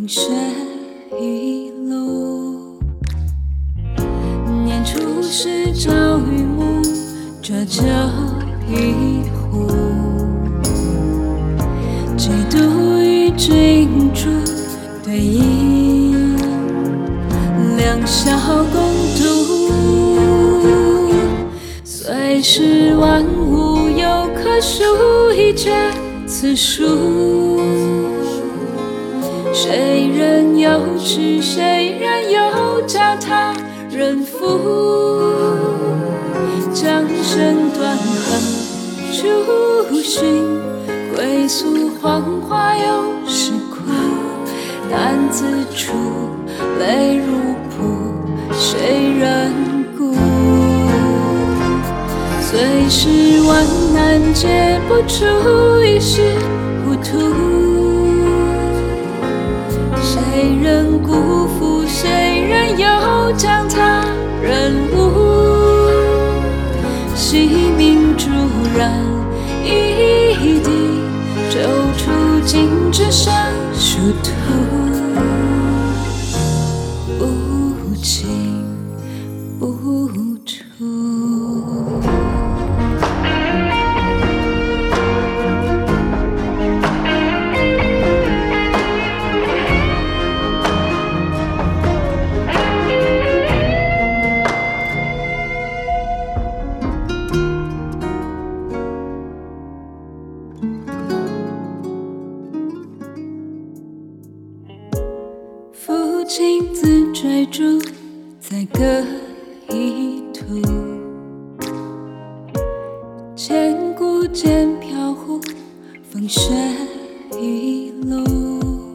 风雪一路。年初时朝与暮，浊酒一壶。几度与君主对饮，两小共度。虽是万物有可数，一绝此书。谁人有痴，谁人有教他人负？江声断恨初寻，归宿黄花又是苦。担子出，泪如瀑，谁人顾？虽是万难解不出一时糊涂。谁人辜负？谁人又将他人误？惜命骤然一滴，骤出尽只剩殊途。父亲自追逐在各一途，千古间飘忽，风雪一路。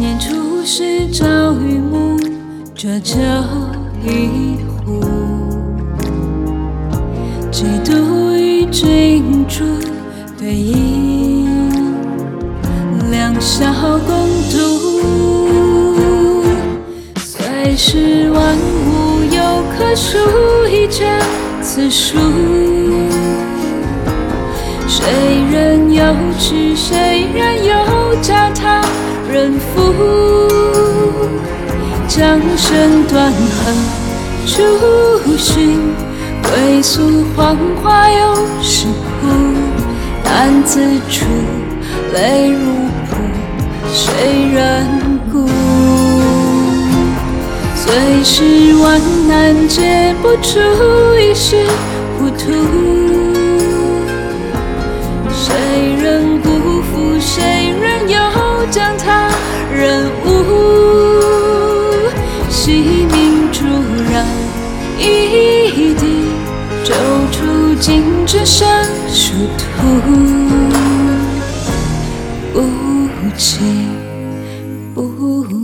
年初时朝与暮，浊酒一壶。几度君主对饮，两小共度。虽是万物有可数，一绝此书。谁人有痴，谁人有教他。人负？江声断何处寻，归宿黄花又是苦。担子出，泪如瀑，谁人顾？虽是万难解不出一时糊涂。谁人辜负？谁人又将他人误？惜命骤然一滴，骤出尽只剩殊途不弃不